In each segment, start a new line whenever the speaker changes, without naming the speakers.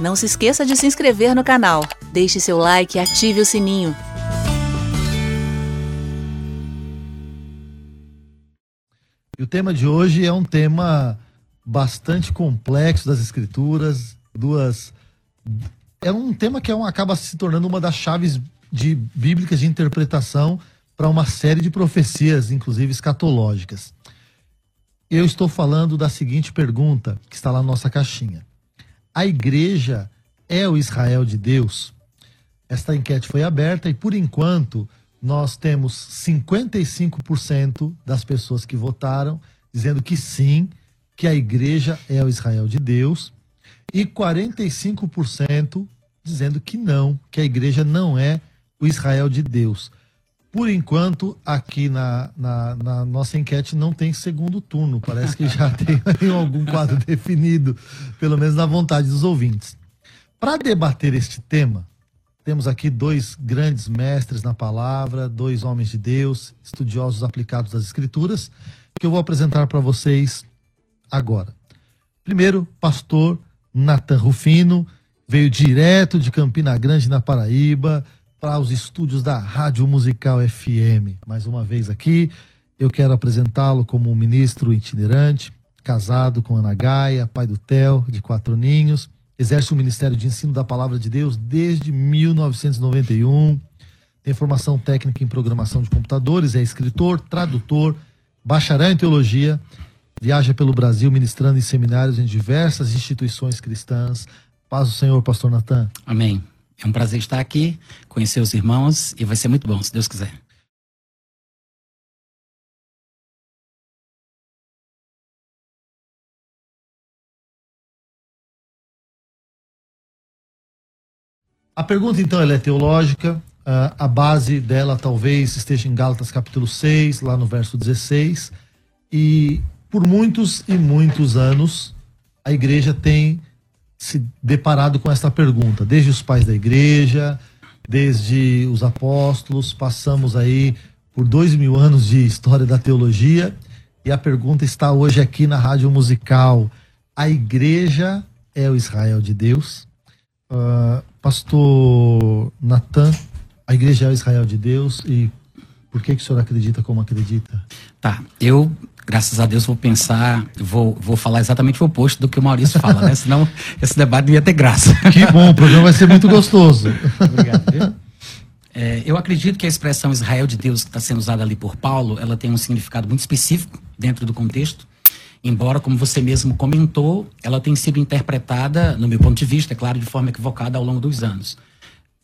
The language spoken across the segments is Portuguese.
Não se esqueça de se inscrever no canal, deixe seu like e ative o sininho.
E o tema de hoje é um tema bastante complexo das escrituras, duas é um tema que é um, acaba se tornando uma das chaves de bíblicas de interpretação para uma série de profecias, inclusive escatológicas. Eu estou falando da seguinte pergunta que está lá na nossa caixinha: A igreja é o Israel de Deus? Esta enquete foi aberta e por enquanto nós temos 55% das pessoas que votaram dizendo que sim, que a igreja é o Israel de Deus, e 45% dizendo que não, que a igreja não é o Israel de Deus. Por enquanto, aqui na, na, na, nossa enquete não tem segundo turno. Parece que já tem algum quadro definido, pelo menos na vontade dos ouvintes. Para debater este tema, temos aqui dois grandes mestres na palavra, dois homens de Deus, estudiosos aplicados das Escrituras, que eu vou apresentar para vocês agora. Primeiro, pastor Nathan Rufino, veio direto de Campina Grande, na Paraíba, para os estúdios da Rádio Musical FM. Mais uma vez aqui, eu quero apresentá-lo como um ministro itinerante, casado com Ana Gaia, pai do Theo, de quatro ninhos, exerce o Ministério de Ensino da Palavra de Deus desde 1991, tem formação técnica em programação de computadores, é escritor, tradutor, bacharel em teologia, viaja pelo Brasil ministrando em seminários em diversas instituições cristãs. Paz do Senhor, pastor Natan.
Amém. É um prazer estar aqui, conhecer os irmãos e vai ser muito bom, se Deus quiser.
A pergunta, então, é teológica. Uh, a base dela talvez esteja em Gálatas capítulo 6, lá no verso 16. E por muitos e muitos anos, a igreja tem se deparado com essa pergunta, desde os pais da igreja, desde os apóstolos, passamos aí por dois mil anos de história da teologia, e a pergunta está hoje aqui na Rádio Musical: a igreja é o Israel de Deus? Uh, pastor Natan, a igreja é o Israel de Deus e por que, que o senhor acredita como acredita?
Tá, eu graças a Deus, vou pensar, vou, vou falar exatamente o oposto do que o Maurício fala, né? Senão esse debate não ia ter graça.
Que bom, o programa vai ser muito gostoso.
Obrigado. É, eu acredito que a expressão Israel de Deus que está sendo usada ali por Paulo, ela tem um significado muito específico dentro do contexto. Embora, como você mesmo comentou, ela tem sido interpretada, no meu ponto de vista, é claro, de forma equivocada ao longo dos anos.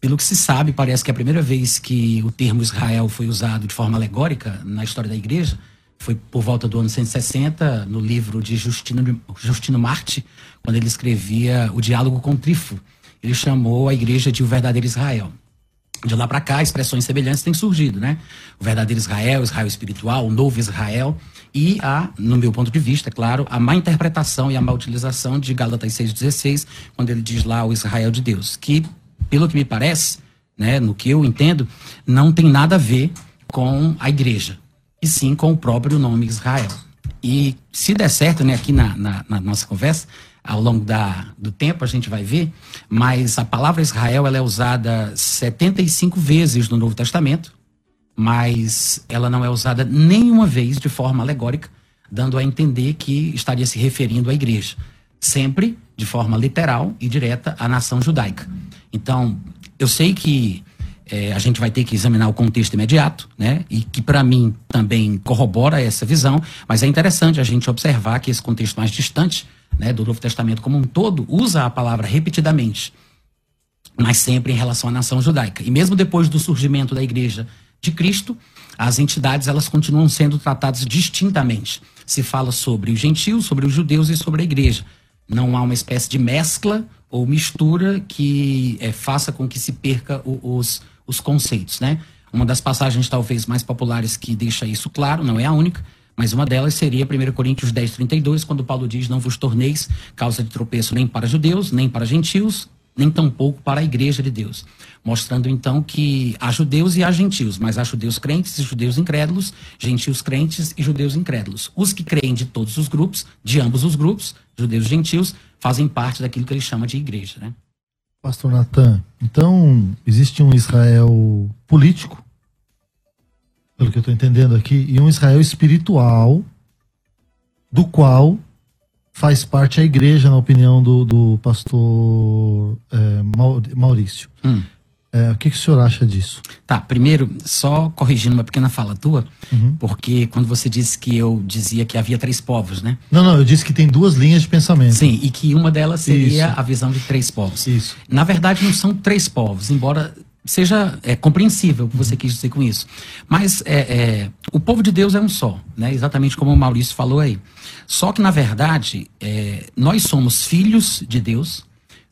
Pelo que se sabe, parece que é a primeira vez que o termo Israel foi usado de forma alegórica na história da igreja foi por volta do ano 160, no livro de Justino, Justino Marte, quando ele escrevia O Diálogo com Trifo. Ele chamou a igreja de o verdadeiro Israel. De lá para cá, expressões semelhantes têm surgido, né? O verdadeiro Israel, Israel espiritual, o novo Israel. E a, no meu ponto de vista, claro, a má interpretação e a má utilização de Gálatas 6,16, quando ele diz lá o Israel de Deus. Que, pelo que me parece, né, no que eu entendo, não tem nada a ver com a igreja e sim com o próprio nome Israel. E se der certo, né, aqui na, na, na nossa conversa, ao longo da, do tempo a gente vai ver, mas a palavra Israel ela é usada 75 vezes no Novo Testamento, mas ela não é usada nenhuma vez de forma alegórica, dando a entender que estaria se referindo à igreja. Sempre de forma literal e direta à nação judaica. Então, eu sei que é, a gente vai ter que examinar o contexto imediato, né? E que para mim também corrobora essa visão, mas é interessante a gente observar que esse contexto mais distante, né, do Novo Testamento como um todo, usa a palavra repetidamente, mas sempre em relação à nação judaica. E mesmo depois do surgimento da Igreja de Cristo, as entidades elas continuam sendo tratadas distintamente. Se fala sobre os gentios, sobre os judeus e sobre a Igreja. Não há uma espécie de mescla ou mistura que é, faça com que se perca o, os os conceitos, né? Uma das passagens talvez mais populares que deixa isso claro, não é a única, mas uma delas seria 1 Coríntios 10, 32, quando Paulo diz: Não vos torneis causa de tropeço nem para judeus, nem para gentios, nem tampouco para a igreja de Deus. Mostrando então que há judeus e há gentios, mas há judeus crentes e judeus incrédulos, gentios crentes e judeus incrédulos. Os que creem de todos os grupos, de ambos os grupos, judeus e gentios, fazem parte daquilo que ele chama de igreja. Né?
Pastor Natan, então existe um Israel político, pelo que eu estou entendendo aqui, e um Israel espiritual, do qual faz parte a igreja, na opinião do, do pastor é, Maurício. Hum. É, o que, que o senhor acha disso?
Tá, primeiro, só corrigindo uma pequena fala tua, uhum. porque quando você disse que eu dizia que havia três povos, né?
Não, não, eu disse que tem duas linhas de pensamento.
Sim, e que uma delas seria Isso. a visão de três povos.
Isso.
Na verdade, não são três povos, embora seja é, compreensível o que você quis dizer com isso. Mas é, é, o povo de Deus é um só, né? exatamente como o Maurício falou aí. Só que, na verdade, é, nós somos filhos de Deus,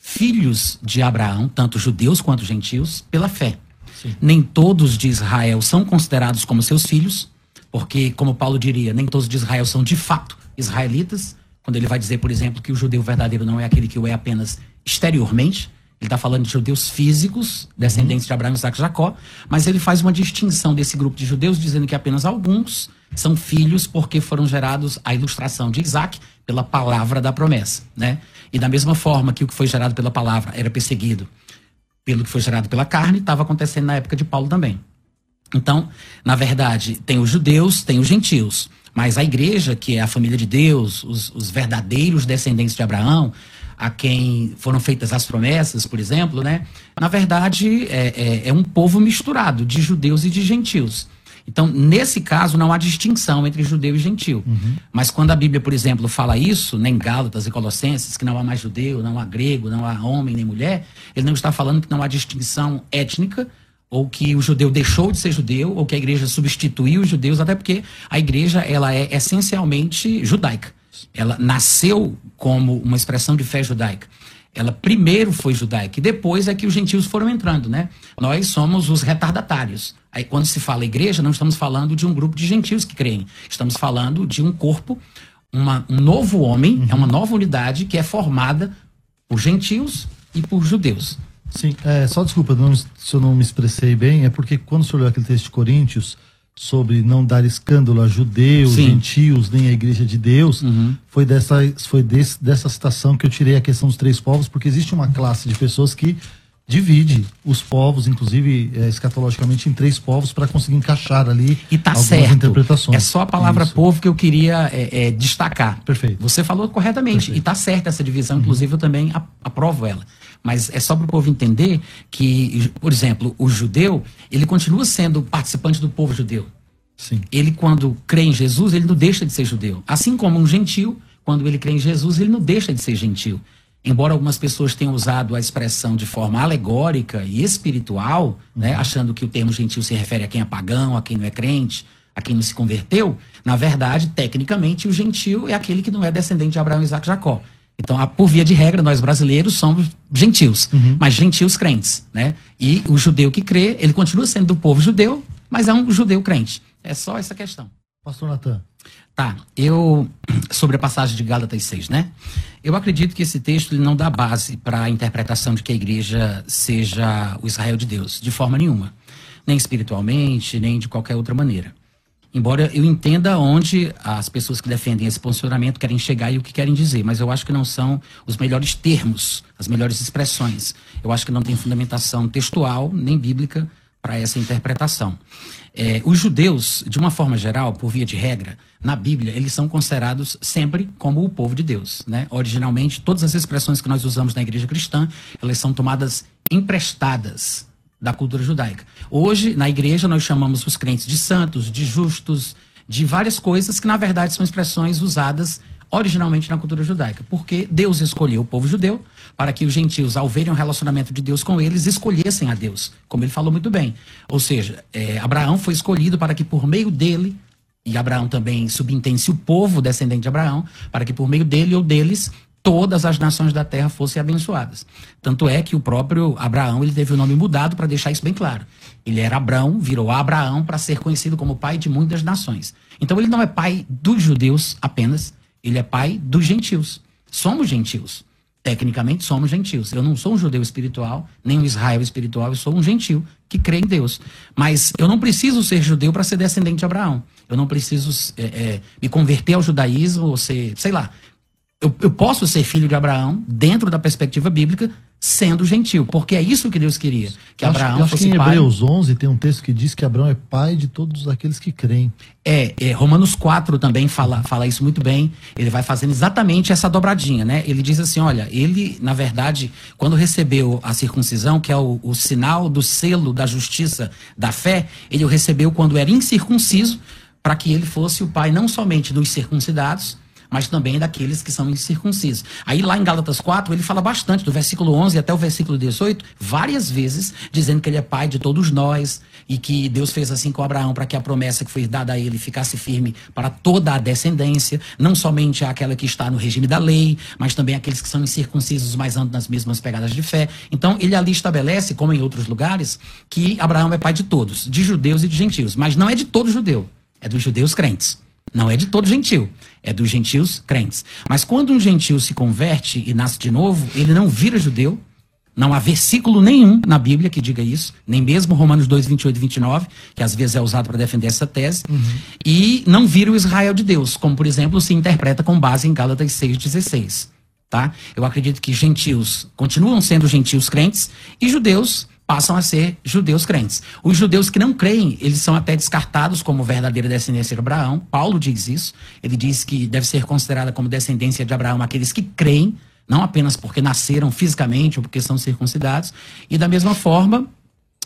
filhos de Abraão, tanto judeus quanto gentios, pela fé. Sim. Nem todos de Israel são considerados como seus filhos, porque, como Paulo diria, nem todos de Israel são de fato israelitas, quando ele vai dizer, por exemplo, que o judeu verdadeiro não é aquele que o é apenas exteriormente. Ele está falando de judeus físicos, descendentes uhum. de Abraão, Isaac e Jacó, mas ele faz uma distinção desse grupo de judeus, dizendo que apenas alguns são filhos porque foram gerados a ilustração de Isaac pela palavra da promessa, né? E da mesma forma que o que foi gerado pela palavra era perseguido pelo que foi gerado pela carne, estava acontecendo na época de Paulo também. Então, na verdade, tem os judeus, tem os gentios. Mas a igreja, que é a família de Deus, os, os verdadeiros descendentes de Abraão, a quem foram feitas as promessas, por exemplo, né? Na verdade, é, é, é um povo misturado de judeus e de gentios. Então, nesse caso, não há distinção entre judeu e gentil. Uhum. Mas quando a Bíblia, por exemplo, fala isso, nem Gálatas e Colossenses, que não há mais judeu, não há grego, não há homem nem mulher, ele não está falando que não há distinção étnica, ou que o judeu deixou de ser judeu, ou que a igreja substituiu os judeus, até porque a igreja ela é essencialmente judaica. Ela nasceu como uma expressão de fé judaica. Ela primeiro foi judaica e depois é que os gentios foram entrando, né? Nós somos os retardatários. Aí quando se fala igreja, não estamos falando de um grupo de gentios que creem. Estamos falando de um corpo, uma, um novo homem, uhum. é uma nova unidade que é formada por gentios e por judeus.
Sim, é, só desculpa não, se eu não me expressei bem, é porque quando o senhor leu aquele texto de Coríntios, sobre não dar escândalo a judeus, Sim. gentios, nem a igreja de Deus, uhum. foi, dessa, foi desse, dessa citação que eu tirei a questão dos três povos, porque existe uma classe de pessoas que divide os povos, inclusive é, escatologicamente, em três povos para conseguir encaixar ali
e tá algumas certo. interpretações. É só a palavra Isso. povo que eu queria é, é, destacar.
Perfeito.
Você falou corretamente Perfeito. e está certa essa divisão, uhum. inclusive eu também aprovo ela. Mas é só para o povo entender que, por exemplo, o judeu, ele continua sendo participante do povo judeu.
Sim.
Ele, quando crê em Jesus, ele não deixa de ser judeu. Assim como um gentil, quando ele crê em Jesus, ele não deixa de ser gentil. Embora algumas pessoas tenham usado a expressão de forma alegórica e espiritual, né, uhum. achando que o termo gentil se refere a quem é pagão, a quem não é crente, a quem não se converteu, na verdade, tecnicamente, o gentil é aquele que não é descendente de Abraão, Isaac e Jacó. Então, por via de regra, nós brasileiros somos gentios, uhum. mas gentios crentes, né? E o judeu que crê, ele continua sendo do povo judeu, mas é um judeu crente. É só essa questão.
Pastor Natan.
Tá, eu. Sobre a passagem de Gálatas 6, né? Eu acredito que esse texto ele não dá base para a interpretação de que a igreja seja o Israel de Deus, de forma nenhuma. Nem espiritualmente, nem de qualquer outra maneira. Embora eu entenda onde as pessoas que defendem esse posicionamento querem chegar e o que querem dizer, mas eu acho que não são os melhores termos, as melhores expressões. Eu acho que não tem fundamentação textual nem bíblica para essa interpretação. É, os judeus, de uma forma geral, por via de regra, na Bíblia, eles são considerados sempre como o povo de Deus. Né? Originalmente, todas as expressões que nós usamos na igreja cristã, elas são tomadas emprestadas da cultura judaica. Hoje, na igreja, nós chamamos os crentes de santos, de justos, de várias coisas que, na verdade, são expressões usadas originalmente na cultura judaica, porque Deus escolheu o povo judeu para que os gentios, ao verem o relacionamento de Deus com eles, escolhessem a Deus, como ele falou muito bem. Ou seja, é, Abraão foi escolhido para que por meio dele, e Abraão também subentende o povo descendente de Abraão, para que por meio dele ou deles todas as nações da terra fossem abençoadas. Tanto é que o próprio Abraão ele teve o nome mudado para deixar isso bem claro. Ele era Abraão, virou Abraão para ser conhecido como pai de muitas nações. Então ele não é pai dos judeus apenas, ele é pai dos gentios. Somos gentios. Tecnicamente somos gentios. Eu não sou um judeu espiritual, nem um Israel espiritual, eu sou um gentil que crê em Deus. Mas eu não preciso ser judeu para ser descendente de Abraão. Eu não preciso é, é, me converter ao judaísmo ou ser, sei lá, eu, eu posso ser filho de Abraão dentro da perspectiva bíblica, sendo gentil, porque é isso que Deus queria, que
acho,
Abraão
acho
fosse
que em
pai.
Hebreus 11 tem um texto que diz que Abraão é pai de todos aqueles que creem.
É, é, Romanos 4 também fala, fala isso muito bem. Ele vai fazendo exatamente essa dobradinha, né? Ele diz assim: olha, ele, na verdade, quando recebeu a circuncisão, que é o, o sinal do selo da justiça da fé, ele o recebeu quando era incircunciso, para que ele fosse o pai não somente dos circuncidados, mas também daqueles que são incircuncisos. Aí lá em Gálatas 4, ele fala bastante, do versículo 11 até o versículo 18, várias vezes, dizendo que ele é pai de todos nós e que Deus fez assim com Abraão para que a promessa que foi dada a ele ficasse firme para toda a descendência, não somente aquela que está no regime da lei, mas também aqueles que são incircuncisos, mas andam nas mesmas pegadas de fé. Então, ele ali estabelece, como em outros lugares, que Abraão é pai de todos, de judeus e de gentios, mas não é de todo judeu, é dos judeus crentes. Não é de todo gentil, é dos gentios crentes. Mas quando um gentil se converte e nasce de novo, ele não vira judeu. Não há versículo nenhum na Bíblia que diga isso, nem mesmo Romanos 2, 28 e 29, que às vezes é usado para defender essa tese, uhum. e não vira o Israel de Deus, como por exemplo se interpreta com base em Gálatas 6,16. Tá? Eu acredito que gentios continuam sendo gentios crentes e judeus passam a ser judeus crentes. Os judeus que não creem, eles são até descartados como verdadeira descendência de Abraão. Paulo diz isso. Ele diz que deve ser considerada como descendência de Abraão aqueles que creem, não apenas porque nasceram fisicamente ou porque são circuncidados. E da mesma forma,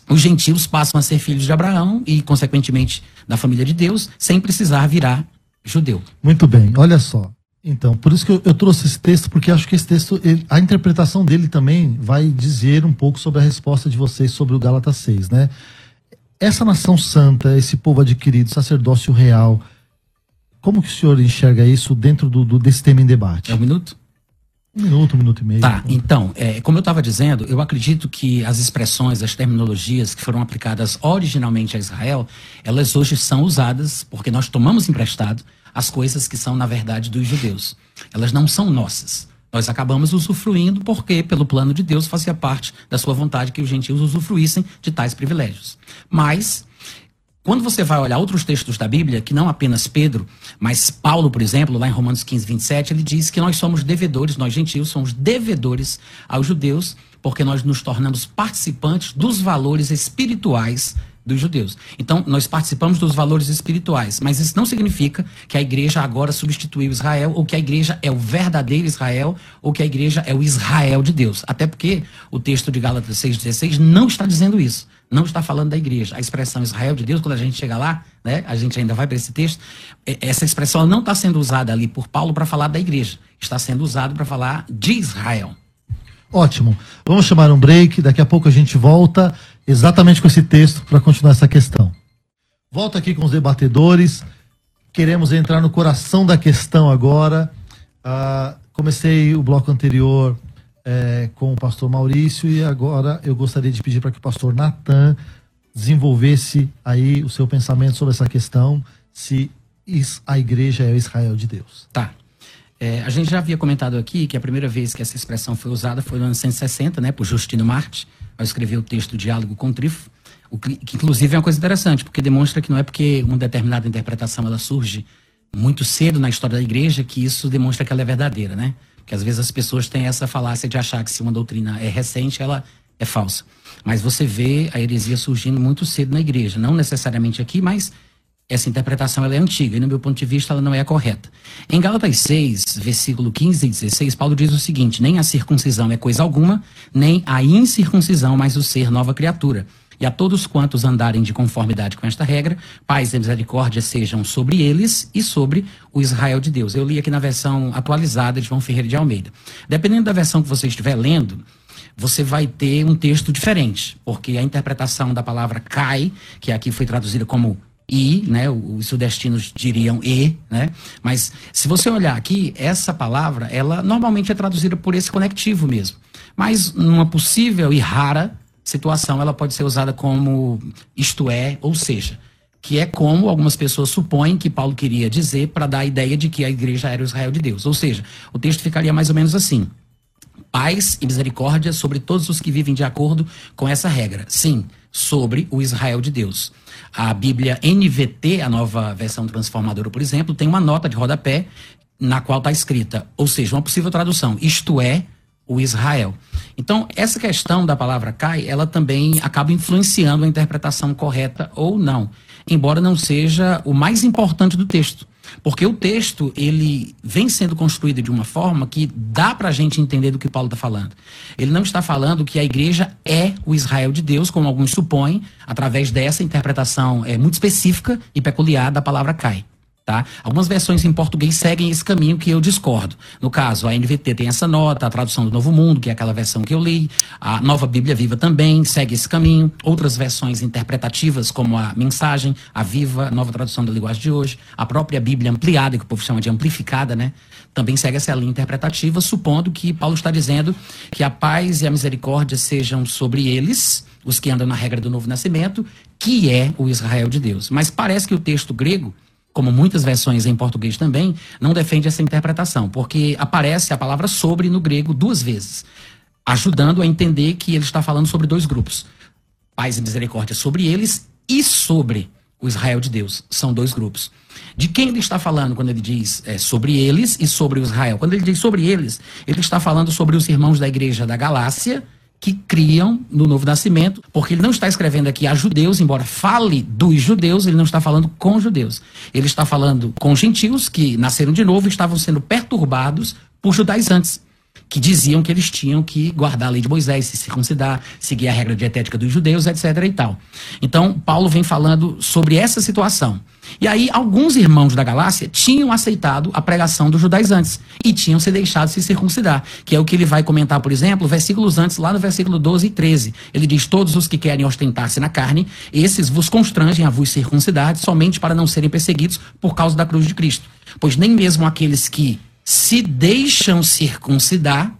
os gentios passam a ser filhos de Abraão e, consequentemente, da família de Deus, sem precisar virar judeu.
Muito bem, olha só. Então, por isso que eu, eu, trouxe esse texto, porque acho que esse texto, ele, a interpretação dele também vai dizer um pouco sobre a resposta de vocês sobre o Gálatas 6, né? Essa nação santa, esse povo adquirido, sacerdócio real, como que o senhor enxerga isso dentro do, do desse tema em debate?
É um minuto?
Um minuto, um minuto e meio.
Tá, então, é, como eu estava dizendo, eu acredito que as expressões, as terminologias que foram aplicadas originalmente a Israel, elas hoje são usadas porque nós tomamos emprestado as coisas que são, na verdade, dos judeus. Elas não são nossas. Nós acabamos usufruindo porque, pelo plano de Deus, fazia parte da sua vontade que os gentios usufruíssem de tais privilégios. Mas, quando você vai olhar outros textos da Bíblia, que não apenas Pedro, mas Paulo, por exemplo, lá em Romanos 15, 27, ele diz que nós somos devedores, nós gentios somos devedores aos judeus, porque nós nos tornamos participantes dos valores espirituais dos judeus. Então, nós participamos dos valores espirituais, mas isso não significa que a igreja agora substituiu Israel, ou que a igreja é o verdadeiro Israel, ou que a igreja é o Israel de Deus. Até porque o texto de Gálatas 6,16 não está dizendo isso. Não está falando da igreja. A expressão Israel de Deus, quando a gente chega lá, né, a gente ainda vai para esse texto, essa expressão não está sendo usada ali por Paulo para falar da igreja. Está sendo usado para falar de Israel.
Ótimo. Vamos chamar um break, daqui a pouco a gente volta exatamente com esse texto para continuar essa questão. Volto aqui com os debatedores. Queremos entrar no coração da questão agora. Ah, comecei o bloco anterior é, com o pastor Maurício e agora eu gostaria de pedir para que o pastor Natan desenvolvesse aí o seu pensamento sobre essa questão, se a igreja é o Israel de Deus.
Tá. É, a gente já havia comentado aqui que a primeira vez que essa expressão foi usada foi no ano 160, né, por Justino Marte ao escrever o texto Diálogo com Trifo, o que, que, inclusive é uma coisa interessante, porque demonstra que não é porque uma determinada interpretação ela surge muito cedo na história da igreja que isso demonstra que ela é verdadeira, né? Porque às vezes as pessoas têm essa falácia de achar que se uma doutrina é recente, ela é falsa. Mas você vê a heresia surgindo muito cedo na igreja, não necessariamente aqui, mas essa interpretação é antiga e, no meu ponto de vista, ela não é a correta. Em Gálatas 6, versículo 15 e 16, Paulo diz o seguinte: Nem a circuncisão é coisa alguma, nem a incircuncisão, mas o ser nova criatura. E a todos quantos andarem de conformidade com esta regra, paz e misericórdia sejam sobre eles e sobre o Israel de Deus. Eu li aqui na versão atualizada de João Ferreira de Almeida. Dependendo da versão que você estiver lendo, você vai ter um texto diferente, porque a interpretação da palavra cai, que aqui foi traduzida como i, né? Os sudestinos diriam e, né? Mas se você olhar aqui, essa palavra, ela normalmente é traduzida por esse conectivo mesmo. Mas numa possível e rara situação, ela pode ser usada como isto é, ou seja, que é como algumas pessoas supõem que Paulo queria dizer para dar a ideia de que a igreja era o Israel de Deus. Ou seja, o texto ficaria mais ou menos assim: paz e misericórdia sobre todos os que vivem de acordo com essa regra. Sim, sobre o Israel de Deus. A Bíblia NVT, a nova versão transformadora, por exemplo, tem uma nota de rodapé na qual está escrita, ou seja, uma possível tradução, isto é, o Israel. Então, essa questão da palavra cai, ela também acaba influenciando a interpretação correta ou não, embora não seja o mais importante do texto. Porque o texto, ele vem sendo construído de uma forma que dá para a gente entender do que Paulo está falando. Ele não está falando que a igreja é o Israel de Deus, como alguns supõem, através dessa interpretação é, muito específica e peculiar da palavra cai. Tá? Algumas versões em português seguem esse caminho que eu discordo. No caso, a NVT tem essa nota, a tradução do Novo Mundo, que é aquela versão que eu li, a Nova Bíblia Viva também segue esse caminho. Outras versões interpretativas, como a Mensagem, a Viva, nova tradução da linguagem de hoje, a própria Bíblia ampliada, que o povo chama de amplificada, né? Também segue essa linha interpretativa, supondo que Paulo está dizendo que a paz e a misericórdia sejam sobre eles, os que andam na regra do novo nascimento, que é o Israel de Deus. Mas parece que o texto grego como muitas versões em português também, não defende essa interpretação, porque aparece a palavra sobre no grego duas vezes, ajudando a entender que ele está falando sobre dois grupos. Paz e misericórdia sobre eles e sobre o Israel de Deus. São dois grupos. De quem ele está falando quando ele diz é, sobre eles e sobre o Israel? Quando ele diz sobre eles, ele está falando sobre os irmãos da igreja da Galácia, que criam no novo nascimento, porque ele não está escrevendo aqui a judeus, embora fale dos judeus, ele não está falando com judeus. Ele está falando com gentios que nasceram de novo e estavam sendo perturbados por judaizantes que diziam que eles tinham que guardar a lei de Moisés, se circuncidar, seguir a regra dietética dos judeus, etc. e tal. Então, Paulo vem falando sobre essa situação. E aí, alguns irmãos da Galácia tinham aceitado a pregação dos judaizantes e tinham se deixado se circuncidar, que é o que ele vai comentar, por exemplo, versículos antes, lá no versículo 12 e 13. Ele diz: Todos os que querem ostentar-se na carne, esses vos constrangem a vos circuncidar, somente para não serem perseguidos por causa da cruz de Cristo. Pois nem mesmo aqueles que se deixam circuncidar,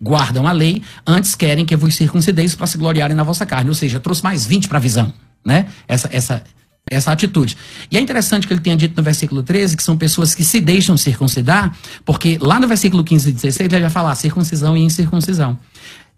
guardam a lei, antes querem que vos circuncideis para se gloriarem na vossa carne. Ou seja, trouxe mais 20 para a visão, né? Essa, essa, essa atitude. E é interessante que ele tenha dito no versículo 13 que são pessoas que se deixam circuncidar, porque lá no versículo 15 e 16 ele vai falar circuncisão e incircuncisão.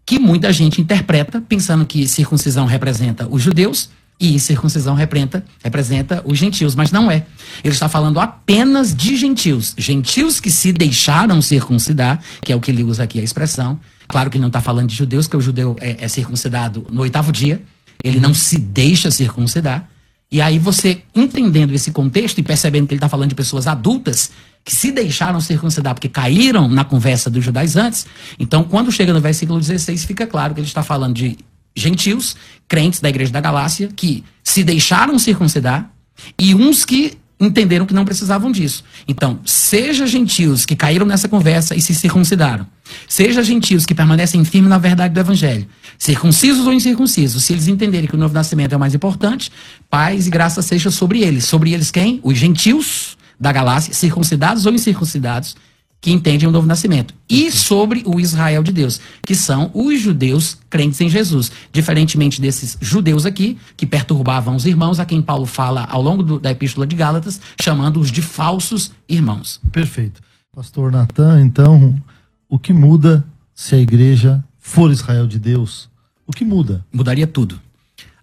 Que muita gente interpreta pensando que circuncisão representa os judeus e circuncisão representa, representa os gentios, mas não é. Ele está falando apenas de gentios. Gentios que se deixaram circuncidar, que é o que ele usa aqui a expressão. Claro que ele não está falando de judeus, porque o judeu é, é circuncidado no oitavo dia. Ele não se deixa circuncidar. E aí você, entendendo esse contexto e percebendo que ele está falando de pessoas adultas que se deixaram circuncidar porque caíram na conversa dos judaizantes, então quando chega no versículo 16 fica claro que ele está falando de gentios, crentes da igreja da Galácia, que se deixaram circuncidar, e uns que entenderam que não precisavam disso. Então, seja gentios que caíram nessa conversa e se circuncidaram, seja gentios que permanecem firmes na verdade do evangelho, circuncisos ou incircuncisos, se eles entenderem que o novo nascimento é o mais importante, paz e graça seja sobre eles. Sobre eles quem? Os gentios da Galácia, circuncidados ou incircuncidados, que entendem o novo nascimento. E sobre o Israel de Deus, que são os judeus crentes em Jesus. Diferentemente desses judeus aqui, que perturbavam os irmãos, a quem Paulo fala ao longo do, da Epístola de Gálatas, chamando-os de falsos irmãos.
Perfeito. Pastor Natan, então, o que muda se a igreja for Israel de Deus? O que muda?
Mudaria tudo.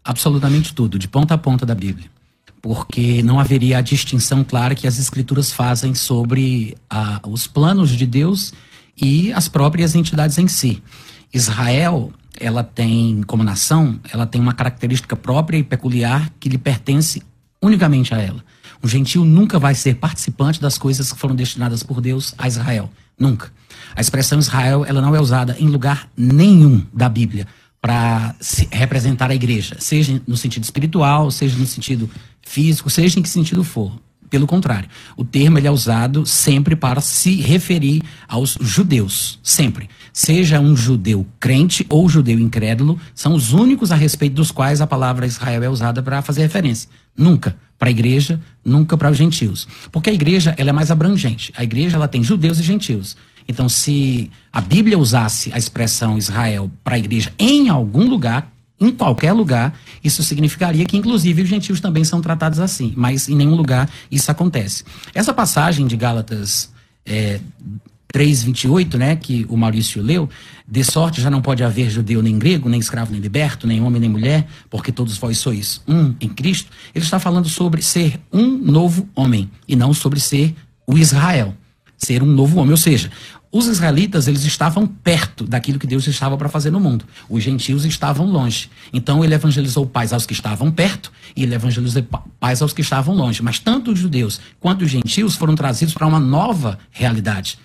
Absolutamente tudo, de ponta a ponta da Bíblia porque não haveria a distinção clara que as escrituras fazem sobre a, os planos de Deus e as próprias entidades em si. Israel, ela tem, como nação, ela tem uma característica própria e peculiar que lhe pertence unicamente a ela. Um gentil nunca vai ser participante das coisas que foram destinadas por Deus a Israel. Nunca. A expressão Israel, ela não é usada em lugar nenhum da Bíblia para representar a igreja, seja no sentido espiritual, seja no sentido físico, seja em que sentido for. Pelo contrário, o termo ele é usado sempre para se referir aos judeus, sempre. Seja um judeu crente ou judeu incrédulo, são os únicos a respeito dos quais a palavra Israel é usada para fazer referência. Nunca para a igreja, nunca para os gentios. Porque a igreja ela é mais abrangente. A igreja ela tem judeus e gentios. Então, se a Bíblia usasse a expressão Israel para a igreja em algum lugar, em qualquer lugar, isso significaria que, inclusive, os gentios também são tratados assim, mas em nenhum lugar isso acontece. Essa passagem de Gálatas é, 3,28, né, que o Maurício leu, de sorte já não pode haver judeu nem grego, nem escravo nem liberto, nem homem nem mulher, porque todos vós sois um em Cristo. Ele está falando sobre ser um novo homem e não sobre ser o Israel ser um novo homem. Ou seja, os israelitas eles estavam perto daquilo que Deus estava para fazer no mundo. Os gentios estavam longe. Então ele evangelizou paz aos que estavam perto e ele evangelizou paz aos que estavam longe. Mas tanto os judeus quanto os gentios foram trazidos para uma nova realidade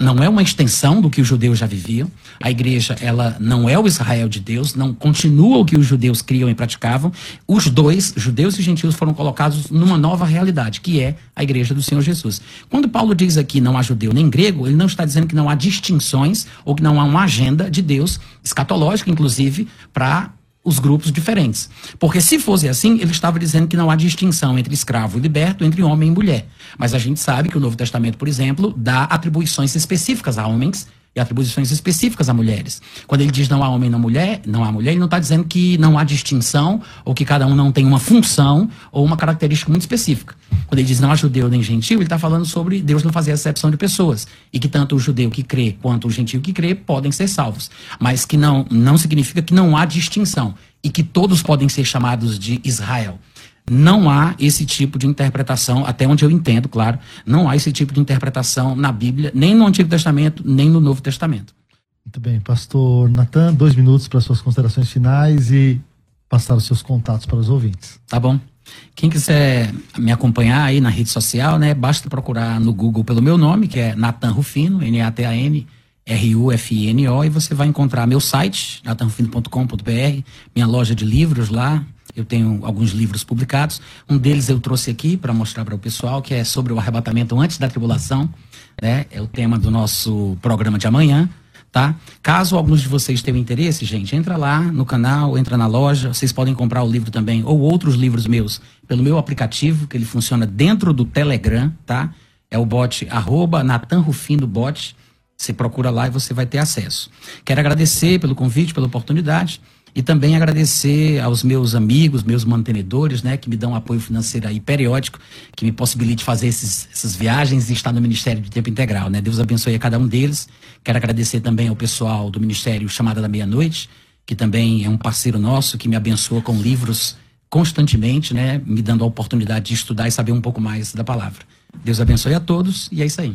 não é uma extensão do que os judeus já viviam. A igreja, ela não é o Israel de Deus, não continua o que os judeus criam e praticavam. Os dois, judeus e gentios, foram colocados numa nova realidade, que é a igreja do Senhor Jesus. Quando Paulo diz aqui não há judeu nem grego, ele não está dizendo que não há distinções ou que não há uma agenda de Deus, escatológica, inclusive, para os grupos diferentes. Porque se fosse assim, ele estava dizendo que não há distinção entre escravo e liberto, entre homem e mulher. Mas a gente sabe que o Novo Testamento, por exemplo, dá atribuições específicas a homens e atribuições específicas a mulheres. Quando ele diz não há homem não mulher, não há mulher, ele não está dizendo que não há distinção ou que cada um não tem uma função ou uma característica muito específica. Quando ele diz não há judeu nem gentil, ele está falando sobre Deus não fazer exceção de pessoas e que tanto o judeu que crê quanto o gentil que crê podem ser salvos, mas que não não significa que não há distinção e que todos podem ser chamados de Israel. Não há esse tipo de interpretação, até onde eu entendo, claro, não há esse tipo de interpretação na Bíblia, nem no Antigo Testamento, nem no Novo Testamento.
Muito bem, pastor Natan, dois minutos para suas considerações finais e passar os seus contatos para os ouvintes.
Tá bom. Quem quiser me acompanhar aí na rede social, né, basta procurar no Google pelo meu nome, que é Natan Rufino, N-A-T-A-N, R-U-F-I-N-O, e você vai encontrar meu site, natanrufino.com.br, minha loja de livros lá, eu tenho alguns livros publicados. Um deles eu trouxe aqui para mostrar para o pessoal, que é sobre o arrebatamento antes da tribulação. Né? É o tema do nosso programa de amanhã. Tá? Caso alguns de vocês tenham interesse, gente, entra lá no canal, entra na loja. Vocês podem comprar o livro também, ou outros livros meus, pelo meu aplicativo, que ele funciona dentro do Telegram, tá? É o bot, arroba Natan Bot. Você procura lá e você vai ter acesso. Quero agradecer pelo convite, pela oportunidade. E também agradecer aos meus amigos, meus mantenedores, né, que me dão apoio financeiro aí periódico, que me possibilite fazer esses, essas viagens e estar no Ministério de Tempo Integral, né? Deus abençoe a cada um deles. Quero agradecer também ao pessoal do Ministério Chamada da Meia-Noite, que também é um parceiro nosso, que me abençoa com livros constantemente, né, me dando a oportunidade de estudar e saber um pouco mais da palavra. Deus abençoe a todos e é isso aí.